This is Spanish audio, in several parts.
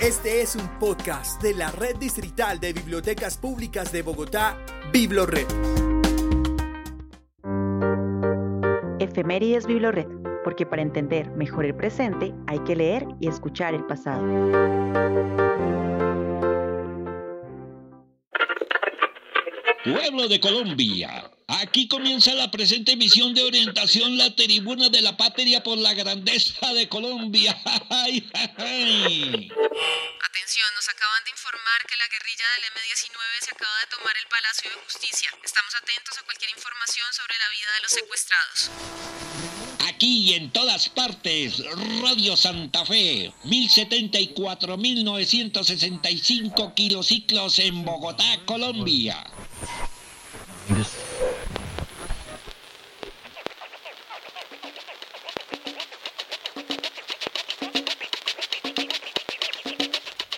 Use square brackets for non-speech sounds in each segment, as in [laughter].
Este es un podcast de la Red Distrital de Bibliotecas Públicas de Bogotá, Biblored. Efemérides Biblored, porque para entender mejor el presente hay que leer y escuchar el pasado. Pueblo de Colombia, aquí comienza la presente emisión de orientación La Tribuna de la Patria por la Grandeza de Colombia. [laughs] Atención, nos acaban de informar que la guerrilla del M-19 se acaba de tomar el Palacio de Justicia. Estamos atentos a cualquier información sobre la vida de los secuestrados. Aquí y en todas partes, Radio Santa Fe, 1074.965 kilociclos en Bogotá, Colombia.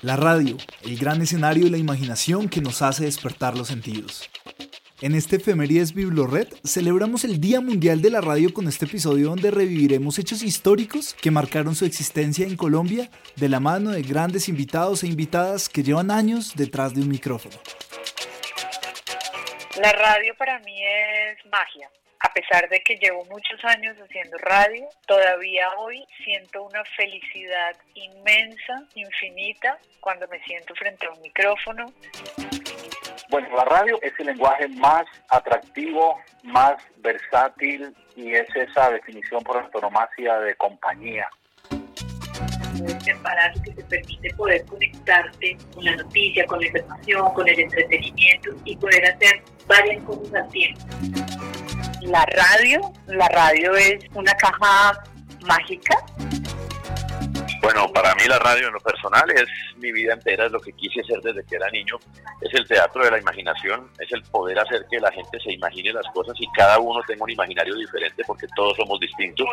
La radio, el gran escenario de la imaginación que nos hace despertar los sentidos. En este Efemérides Biblored celebramos el Día Mundial de la Radio con este episodio donde reviviremos hechos históricos que marcaron su existencia en Colombia de la mano de grandes invitados e invitadas que llevan años detrás de un micrófono. La radio para mí es magia. A pesar de que llevo muchos años haciendo radio, todavía hoy siento una felicidad inmensa, infinita, cuando me siento frente a un micrófono. Bueno, la radio es el lenguaje más atractivo, más versátil y es esa definición por autonomacia de compañía. Este aparato que te permite poder conectarte con la noticia, con la información, con el entretenimiento y poder hacer varias cosas al tiempo. La radio, la radio es una caja mágica. Bueno, para mí la radio en lo personal es mi vida entera, es lo que quise ser desde que era niño, es el teatro de la imaginación, es el poder hacer que la gente se imagine las cosas y cada uno tenga un imaginario diferente porque todos somos distintos.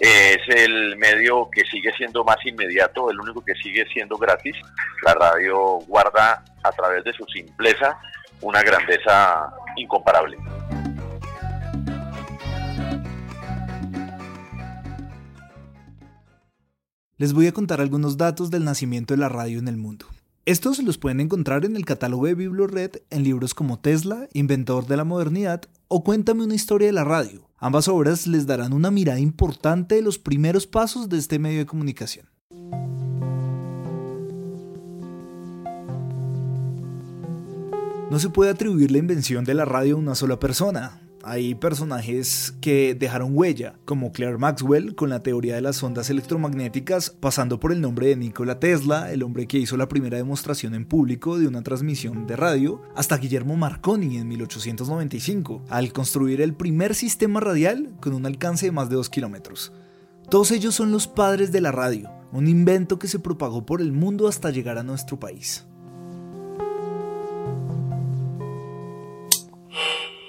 Es el medio que sigue siendo más inmediato, el único que sigue siendo gratis. La radio guarda a través de su simpleza una grandeza incomparable. Les voy a contar algunos datos del nacimiento de la radio en el mundo. Estos los pueden encontrar en el catálogo de Biblored en libros como Tesla, Inventor de la Modernidad o Cuéntame una historia de la radio. Ambas obras les darán una mirada importante de los primeros pasos de este medio de comunicación. No se puede atribuir la invención de la radio a una sola persona. Hay personajes que dejaron huella, como Claire Maxwell con la teoría de las ondas electromagnéticas, pasando por el nombre de Nikola Tesla, el hombre que hizo la primera demostración en público de una transmisión de radio, hasta Guillermo Marconi en 1895, al construir el primer sistema radial con un alcance de más de 2 kilómetros. Todos ellos son los padres de la radio, un invento que se propagó por el mundo hasta llegar a nuestro país.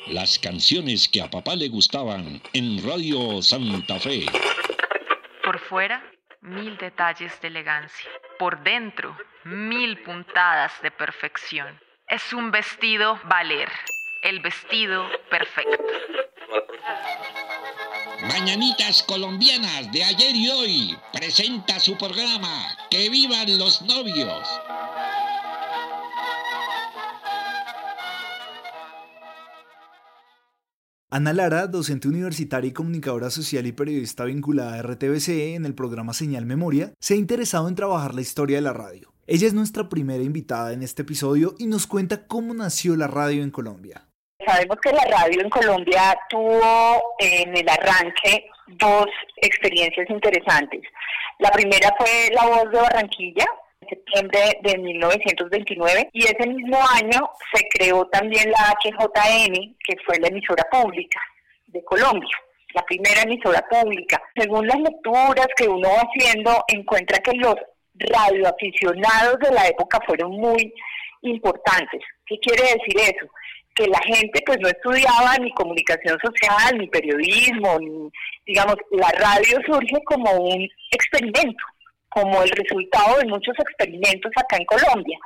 Las canciones que a papá le gustaban en Radio Santa Fe. Por fuera, mil detalles de elegancia. Por dentro, mil puntadas de perfección. Es un vestido valer. El vestido perfecto. Mañanitas colombianas de ayer y hoy presenta su programa Que vivan los novios. Ana Lara, docente universitaria y comunicadora social y periodista vinculada a RTBC en el programa Señal Memoria, se ha interesado en trabajar la historia de la radio. Ella es nuestra primera invitada en este episodio y nos cuenta cómo nació la radio en Colombia. Sabemos que la radio en Colombia tuvo en el arranque dos experiencias interesantes. La primera fue La Voz de Barranquilla, septiembre de 1929, y ese mismo año se creó también la HJN, que fue la emisora pública de Colombia la primera emisora pública. Según las lecturas que uno va haciendo, encuentra que los radioaficionados de la época fueron muy importantes. ¿Qué quiere decir eso? Que la gente pues no estudiaba ni comunicación social, ni periodismo, ni, digamos, la radio surge como un experimento, como el resultado de muchos experimentos acá en Colombia.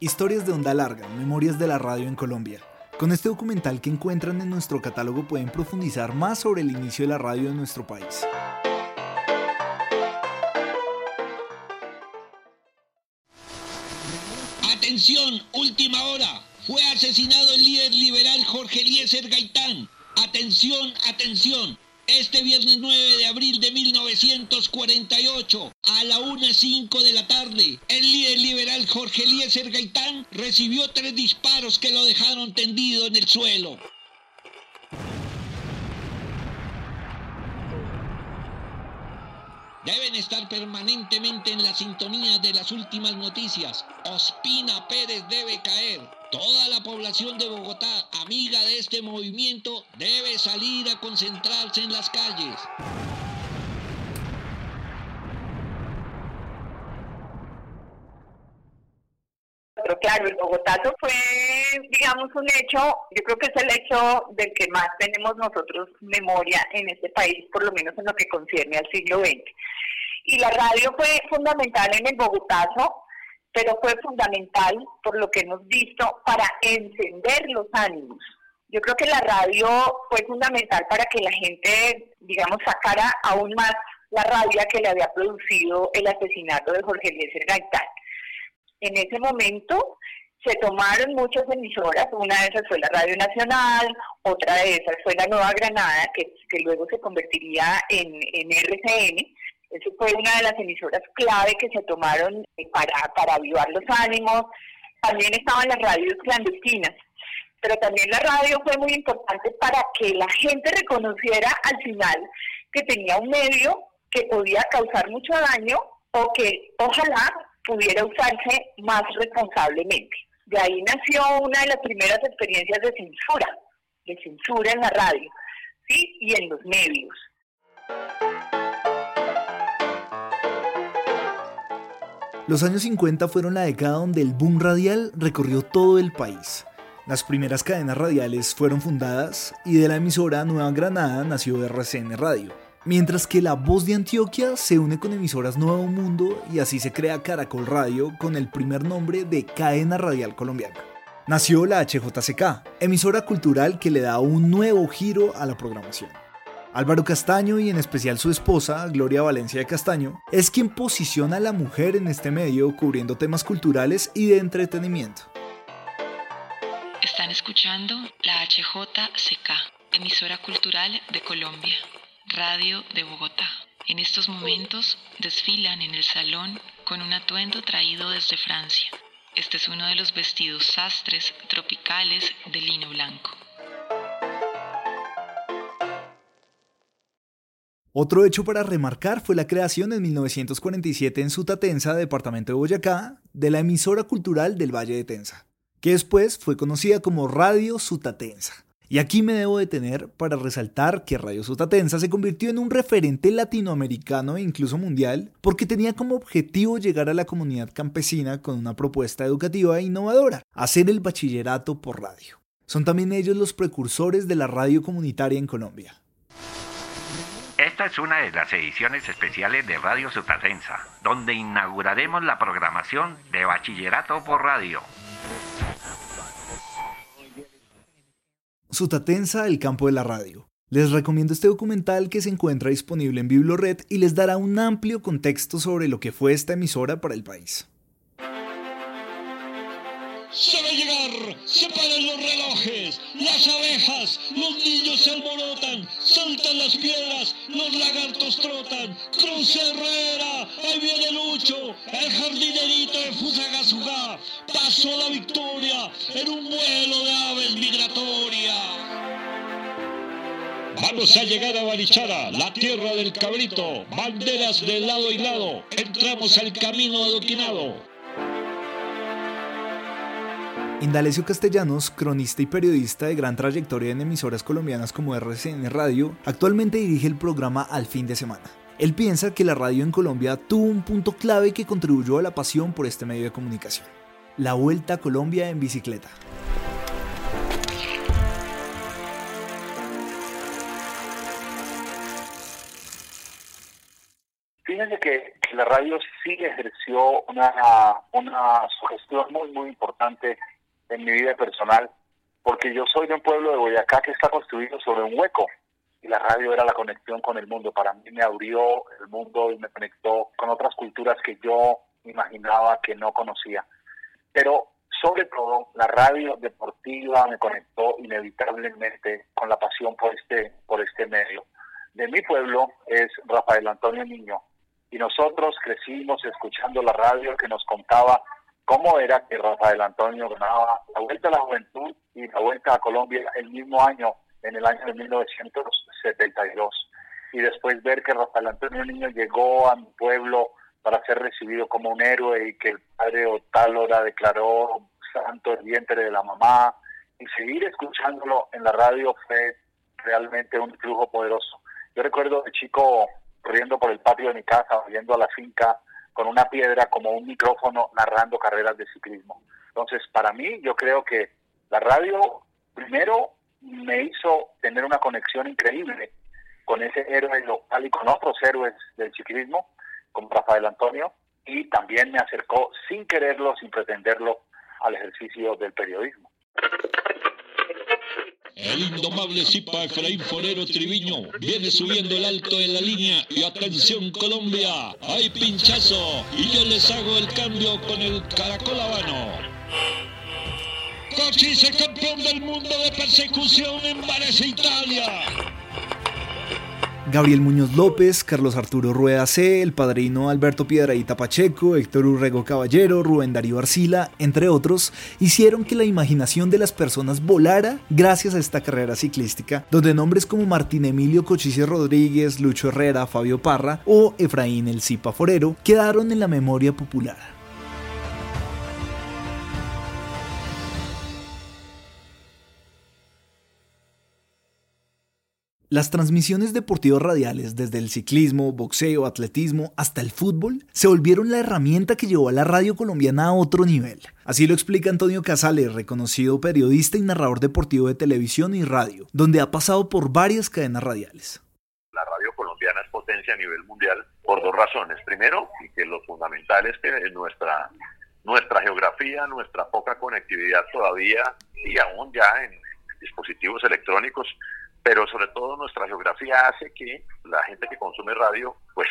Historias de onda larga, memorias de la radio en Colombia. Con este documental que encuentran en nuestro catálogo pueden profundizar más sobre el inicio de la radio en nuestro país. Atención, última hora. Fue asesinado el líder liberal Jorge Eliezer Gaitán. Atención, atención. Este viernes 9 de abril de 1948, a la 1.05 de la tarde, el líder liberal Jorge Eliezer Gaitán recibió tres disparos que lo dejaron tendido en el suelo. Deben estar permanentemente en la sintonía de las últimas noticias. Ospina Pérez debe caer. Toda la población de Bogotá, amiga de este movimiento, debe salir a concentrarse en las calles. Pero claro, el Bogotazo fue, digamos, un hecho, yo creo que es el hecho del que más tenemos nosotros memoria en este país, por lo menos en lo que concierne al siglo XX. Y la radio fue fundamental en el Bogotazo, pero fue fundamental, por lo que hemos visto, para encender los ánimos. Yo creo que la radio fue fundamental para que la gente, digamos, sacara aún más la rabia que le había producido el asesinato de Jorge Eliezer Gaitán. En ese momento se tomaron muchas emisoras, una de esas fue la Radio Nacional, otra de esas fue la Nueva Granada, que, luego se convertiría en, en RCN. Esa fue una de las emisoras clave que se tomaron eh, para, para avivar los ánimos. También estaban las radios clandestinas, pero también la radio fue muy importante para que la gente reconociera al final que tenía un medio que podía causar mucho daño o que ojalá pudiera usarse más responsablemente. De ahí nació una de las primeras experiencias de censura, de censura en la radio, ¿sí? Y en los medios. Los años 50 fueron la década donde el boom radial recorrió todo el país. Las primeras cadenas radiales fueron fundadas y de la emisora Nueva Granada nació RCN Radio. Mientras que La Voz de Antioquia se une con emisoras Nuevo Mundo y así se crea Caracol Radio con el primer nombre de Cadena Radial Colombiana. Nació la HJCK, emisora cultural que le da un nuevo giro a la programación. Álvaro Castaño y en especial su esposa, Gloria Valencia de Castaño, es quien posiciona a la mujer en este medio cubriendo temas culturales y de entretenimiento. Están escuchando la HJCK, emisora cultural de Colombia, Radio de Bogotá. En estos momentos desfilan en el salón con un atuendo traído desde Francia. Este es uno de los vestidos sastres tropicales de lino blanco. Otro hecho para remarcar fue la creación en 1947 en Sutatensa, departamento de Boyacá, de la emisora cultural del Valle de Tensa, que después fue conocida como Radio Sutatensa. Y aquí me debo detener para resaltar que Radio Sutatensa se convirtió en un referente latinoamericano e incluso mundial porque tenía como objetivo llegar a la comunidad campesina con una propuesta educativa e innovadora, hacer el bachillerato por radio. Son también ellos los precursores de la radio comunitaria en Colombia. Esta es una de las ediciones especiales de Radio Sutatensa, donde inauguraremos la programación de Bachillerato por Radio. Sutatensa, el campo de la radio. Les recomiendo este documental que se encuentra disponible en Biblored y les dará un amplio contexto sobre lo que fue esta emisora para el país. Las abejas, los niños se alborotan, saltan las piedras, los lagartos trotan, Cruz Herrera, ahí viene Lucho, el jardinerito de Fusagasugá, pasó la victoria en un vuelo de aves migratoria. Vamos a llegar a Barichara, la tierra del cabrito, banderas de lado y lado, entramos al camino adoquinado. Indalecio Castellanos, cronista y periodista de gran trayectoria en emisoras colombianas como RCN Radio, actualmente dirige el programa Al fin de semana. Él piensa que la radio en Colombia tuvo un punto clave que contribuyó a la pasión por este medio de comunicación. La Vuelta a Colombia en bicicleta. Fíjense que, la radio sí ejerció una, una sugestión muy, muy importante en mi vida personal, porque yo soy de un pueblo de Boyacá que está construido sobre un hueco y la radio era la conexión con el mundo. Para mí me abrió el mundo y me conectó con otras culturas que yo imaginaba que no conocía. Pero sobre todo la radio deportiva me conectó inevitablemente con la pasión por este, por este medio. De mi pueblo es Rafael Antonio Niño y nosotros crecimos escuchando la radio que nos contaba cómo era que Rafael Antonio ganaba la Vuelta a la Juventud y la Vuelta a Colombia el mismo año, en el año de 1972. Y después ver que Rafael Antonio Niño llegó a mi pueblo para ser recibido como un héroe y que el padre Otálora declaró santo el vientre de la mamá y seguir escuchándolo en la radio fue realmente un flujo poderoso. Yo recuerdo de chico corriendo por el patio de mi casa, yendo a la finca con una piedra como un micrófono narrando carreras de ciclismo. Entonces, para mí, yo creo que la radio primero me hizo tener una conexión increíble con ese héroe local y con otros héroes del ciclismo con Rafael Antonio y también me acercó sin quererlo, sin pretenderlo, al ejercicio del periodismo. El indomable Zipa Efraín Forero Triviño viene subiendo el alto de la línea y atención Colombia, hay pinchazo y yo les hago el cambio con el caracol habano. Cochise campeón del mundo de persecución en Varese, Italia. Gabriel Muñoz López, Carlos Arturo Rueda C, el padrino Alberto Piedraíta Pacheco, Héctor Urrego Caballero, Rubén Darío Arcila, entre otros, hicieron que la imaginación de las personas volara gracias a esta carrera ciclística, donde nombres como Martín Emilio Cochise Rodríguez, Lucho Herrera, Fabio Parra o Efraín El Cipa Forero quedaron en la memoria popular. Las transmisiones deportivas radiales, desde el ciclismo, boxeo, atletismo hasta el fútbol, se volvieron la herramienta que llevó a la radio colombiana a otro nivel. Así lo explica Antonio Casale, reconocido periodista y narrador deportivo de televisión y radio, donde ha pasado por varias cadenas radiales. La radio colombiana es potencia a nivel mundial por dos razones. Primero, y que lo fundamental es que nuestra, nuestra geografía, nuestra poca conectividad todavía y aún ya en dispositivos electrónicos pero sobre todo nuestra geografía hace que la gente que consume radio pues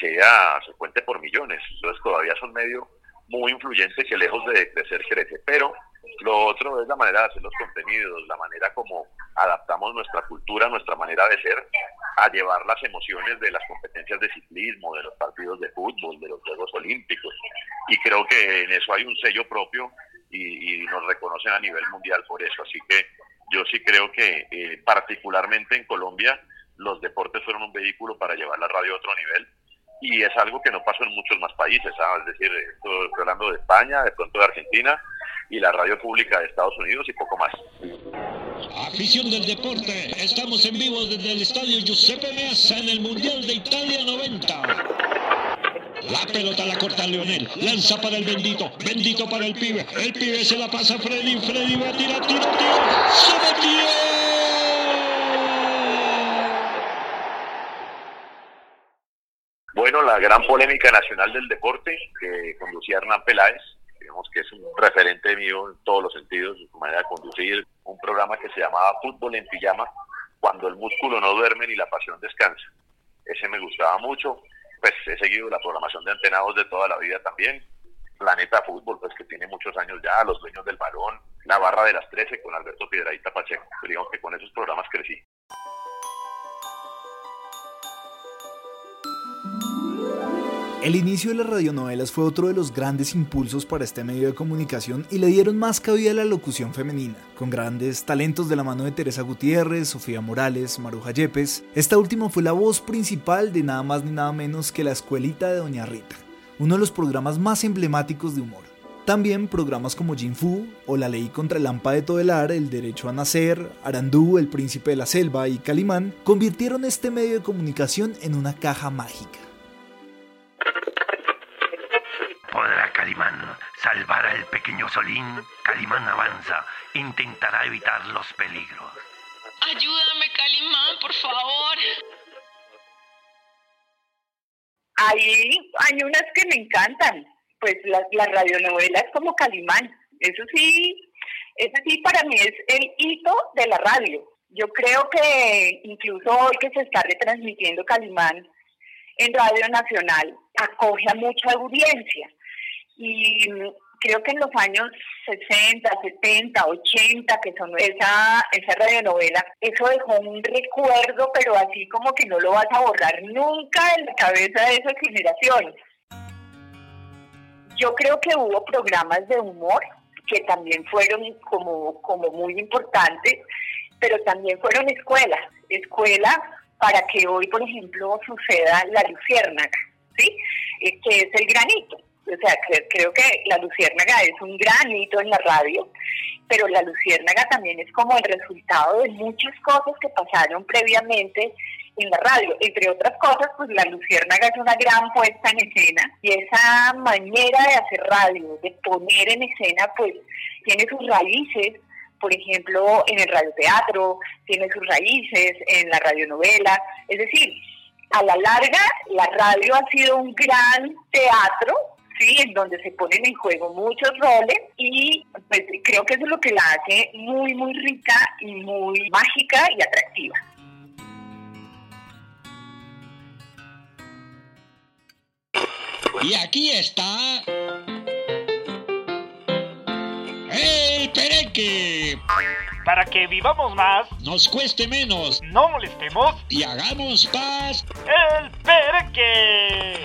sea se cuente por millones. Entonces todavía son medio muy influyente que lejos de crecer crece pero lo otro es la manera de hacer los contenidos la manera como adaptamos nuestra cultura nuestra manera de ser a llevar las emociones de las competencias de ciclismo de los partidos de fútbol de los Juegos Olímpicos. Y creo que en eso hay un sello propio y, y nos reconocen a nivel mundial por eso. Así que yo sí creo que eh, particularmente en Colombia los deportes fueron un vehículo para llevar la radio a otro nivel y es algo que no pasó en muchos más países, es decir, estoy hablando de España, de pronto de Argentina y la radio pública de Estados Unidos y poco más. Afición del deporte, estamos en vivo desde el estadio Giuseppe Meazza en el Mundial de Italia 90. La pelota la corta Leonel. Lanza para el bendito. Bendito para el pibe. El pibe se la pasa a Freddy. Freddy va a tirar, tiro, tiro. ¡Se metió! Bueno, la gran polémica nacional del deporte que conducía Hernán Peláez, digamos que es un referente mío en todos los sentidos, su manera de conducir, un programa que se llamaba Fútbol en Pijama, cuando el músculo no duerme ni la pasión descansa. Ese me gustaba mucho pues he seguido la programación de antenados de toda la vida también. Planeta Fútbol, pues que tiene muchos años ya, Los Dueños del Balón, La Barra de las 13 con Alberto Piedraíta Pacheco. Digamos que con esos programas crecí. El inicio de las radionovelas fue otro de los grandes impulsos para este medio de comunicación y le dieron más cabida a la locución femenina, con grandes talentos de la mano de Teresa Gutiérrez, Sofía Morales, Maruja Yepes. Esta última fue la voz principal de nada más ni nada menos que La Escuelita de Doña Rita, uno de los programas más emblemáticos de humor. También programas como Jin Fu o La Ley contra el Lampa de Todelar, El Derecho a Nacer, Arandú, El Príncipe de la Selva y Calimán convirtieron este medio de comunicación en una caja mágica. Calimán salvar al pequeño Solín, Calimán avanza, intentará evitar los peligros. Ayúdame, Calimán, por favor. Hay, hay unas que me encantan, pues las, las radionovelas como Calimán. Eso sí, eso sí para mí es el hito de la radio. Yo creo que incluso hoy que se está retransmitiendo Calimán en Radio Nacional, acoge a mucha audiencia. Y creo que en los años 60, 70, 80, que son esa, esa radionovela, eso dejó un recuerdo, pero así como que no lo vas a borrar nunca en la cabeza de esa generación. Yo creo que hubo programas de humor que también fueron como, como muy importantes, pero también fueron escuelas, escuelas para que hoy, por ejemplo, suceda la luciérnaga, ¿sí? Eh, que es el granito. O sea, creo que la luciérnaga es un gran hito en la radio, pero la luciérnaga también es como el resultado de muchas cosas que pasaron previamente en la radio. Entre otras cosas, pues la luciérnaga es una gran puesta en escena y esa manera de hacer radio, de poner en escena, pues tiene sus raíces por ejemplo, en el radioteatro, tiene sus raíces en la radionovela. Es decir, a la larga, la radio ha sido un gran teatro ¿sí? en donde se ponen en juego muchos roles y pues, creo que eso es lo que la hace muy, muy rica y muy mágica y atractiva. Y aquí está el pereque. Para que vivamos más, nos cueste menos, no molestemos y hagamos paz. El pereque.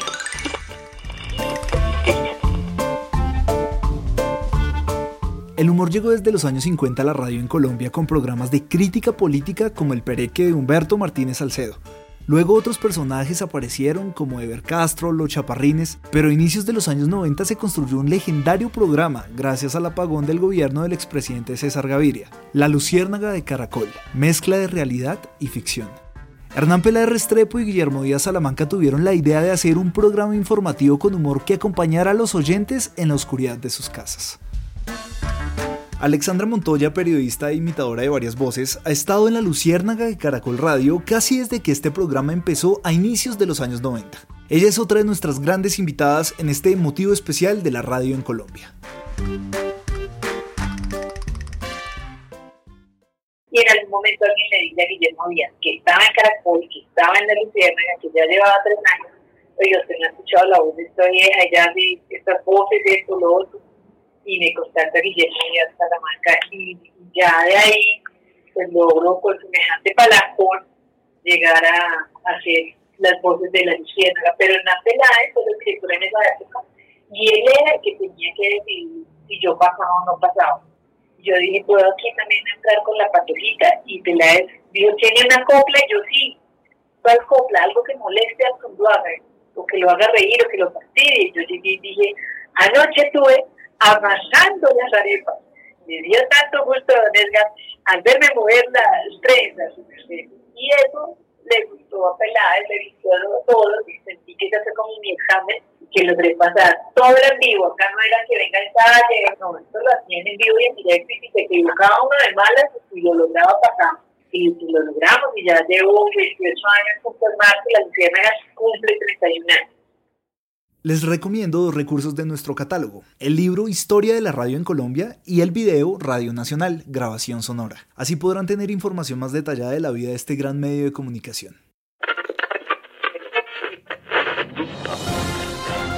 El humor llegó desde los años 50 a la radio en Colombia con programas de crítica política como El Pereque de Humberto Martínez Salcedo. Luego otros personajes aparecieron como Ever Castro, Los Chaparrines, pero a inicios de los años 90 se construyó un legendario programa gracias al apagón del gobierno del expresidente César Gaviria, La Luciérnaga de Caracol, mezcla de realidad y ficción. Hernán Peláez Restrepo y Guillermo Díaz Salamanca tuvieron la idea de hacer un programa informativo con humor que acompañara a los oyentes en la oscuridad de sus casas. Alexandra Montoya, periodista e imitadora de varias voces, ha estado en la Luciérnaga de Caracol Radio casi desde que este programa empezó a inicios de los años 90. Ella es otra de nuestras grandes invitadas en este motivo especial de la radio en Colombia. Y en algún momento alguien le dice a Guillermo Díaz que estaba en Caracol, que estaba en la Luciérnaga, que ya llevaba tres años, oye, usted no ha escuchado la voz de esta vieja, ya de estas voces, de esto, lo otro y me constata Guillermo Díaz Salamanca y ya de ahí pues logro con semejante palacón llegar a, hacer las voces de la luciérnaga, pero Hernán Peláez fue el escritor en esa época y él era el que tenía que decidir si yo pasaba o no pasaba. Yo dije, puedo aquí también entrar con la patolita y Peláez dijo, tiene una copla yo sí, ¿cuál copla? Algo que moleste al haga o que lo haga reír o que lo fastidie. Yo llegué y dije, anoche tuve amasando las arepas. Me dio tanto gusto a Don Edgar al verme mover las trenzas. Y eso le gustó a Peláez, le gustó a todos, y sentí que ya fue como mi examen, que logré pasar. Todo era en vivo, acá no era que venga el talle, no, esto lo hacían en vivo y en directo, y si se equivocaba uno de malas, y lo lograba pasar. Y, lo logramos, y ya llevo 18 años con formar, y la Luciana cumple 31 años. Les recomiendo dos recursos de nuestro catálogo, el libro Historia de la Radio en Colombia y el video Radio Nacional, grabación sonora. Así podrán tener información más detallada de la vida de este gran medio de comunicación.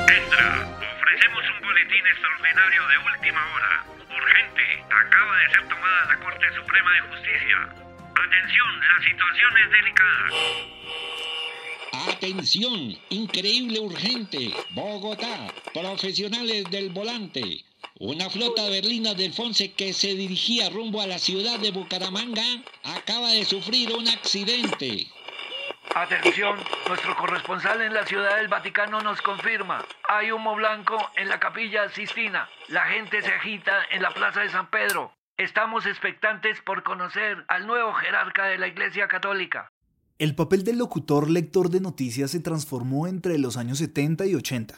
Entra, ofrecemos un boletín extraordinario de última hora. Urgente, acaba de ser tomada la Corte Suprema de Justicia. Atención, la situación es delicada. Atención, increíble urgente. Bogotá, profesionales del volante. Una flota berlina del Fonse que se dirigía rumbo a la ciudad de Bucaramanga acaba de sufrir un accidente. Atención, nuestro corresponsal en la Ciudad del Vaticano nos confirma. Hay humo blanco en la capilla Sistina. La gente se agita en la Plaza de San Pedro. Estamos expectantes por conocer al nuevo jerarca de la Iglesia Católica. El papel del locutor lector de noticias se transformó entre los años 70 y 80.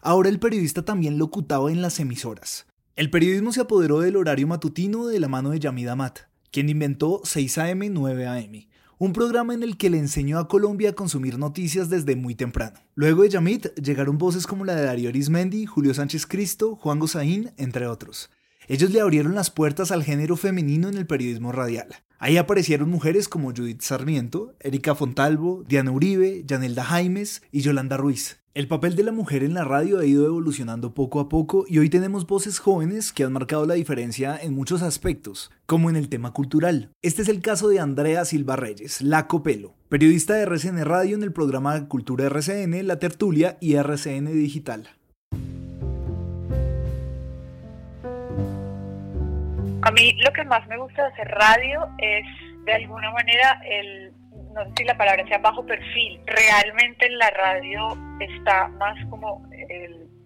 Ahora el periodista también locutaba en las emisoras. El periodismo se apoderó del horario matutino de la mano de Yamid Amat, quien inventó 6am 9am, un programa en el que le enseñó a Colombia a consumir noticias desde muy temprano. Luego de Yamid llegaron voces como la de Darío Arismendi, Julio Sánchez Cristo, Juan Gozaín, entre otros. Ellos le abrieron las puertas al género femenino en el periodismo radial. Ahí aparecieron mujeres como Judith Sarmiento, Erika Fontalvo, Diana Uribe, Yanelda Jaimes y Yolanda Ruiz. El papel de la mujer en la radio ha ido evolucionando poco a poco y hoy tenemos voces jóvenes que han marcado la diferencia en muchos aspectos, como en el tema cultural. Este es el caso de Andrea Silva Reyes, La Copelo, periodista de RCN Radio en el programa Cultura RCN, La Tertulia y RCN Digital. A mí lo que más me gusta de hacer radio es de alguna manera el no sé si la palabra sea bajo perfil, realmente en la radio está más como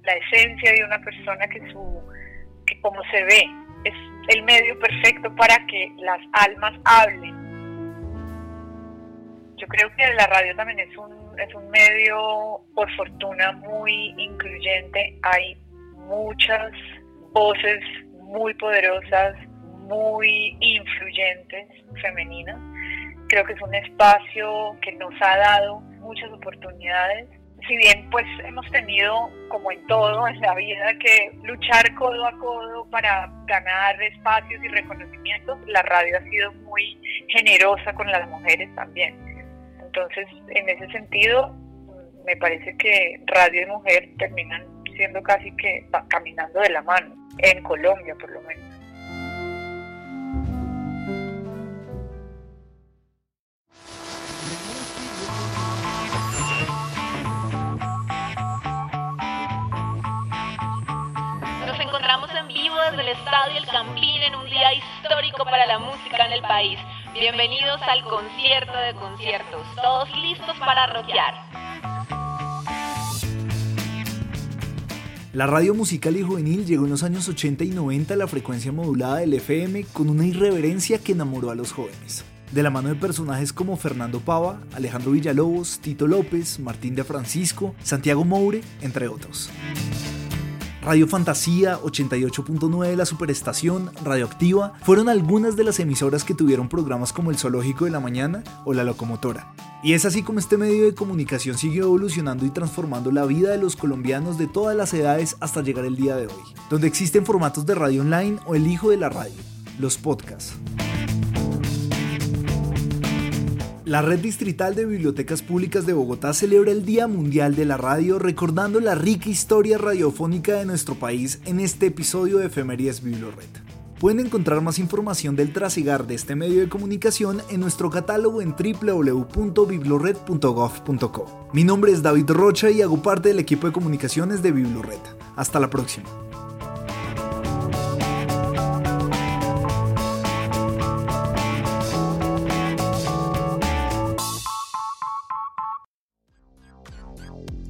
la esencia de una persona que su que como se ve es el medio perfecto para que las almas hablen. Yo creo que la radio también es un es un medio por fortuna muy incluyente, hay muchas voces muy poderosas, muy influyentes femeninas Creo que es un espacio que nos ha dado muchas oportunidades. Si bien pues hemos tenido, como en todo en la vida, que luchar codo a codo para ganar espacios y reconocimientos, la radio ha sido muy generosa con las mujeres también. Entonces, en ese sentido, me parece que radio y mujer terminan siendo casi que caminando de la mano, en Colombia por lo menos. del Estadio El Campín en un día histórico para la música en el país. Bienvenidos al concierto de conciertos, todos listos para rockear. La radio musical y juvenil llegó en los años 80 y 90 a la frecuencia modulada del FM con una irreverencia que enamoró a los jóvenes. De la mano de personajes como Fernando Pava, Alejandro Villalobos, Tito López, Martín de Francisco, Santiago Moure, entre otros. Radio Fantasía, 88.9 de la Superestación, Radioactiva, fueron algunas de las emisoras que tuvieron programas como El Zoológico de la Mañana o La Locomotora. Y es así como este medio de comunicación siguió evolucionando y transformando la vida de los colombianos de todas las edades hasta llegar el día de hoy, donde existen formatos de radio online o el hijo de la radio, los podcasts. La Red Distrital de Bibliotecas Públicas de Bogotá celebra el Día Mundial de la Radio recordando la rica historia radiofónica de nuestro país en este episodio de Efemerías Biblored. Pueden encontrar más información del trasigar de este medio de comunicación en nuestro catálogo en www.biblored.gov.co. Mi nombre es David Rocha y hago parte del equipo de comunicaciones de Biblored. Hasta la próxima.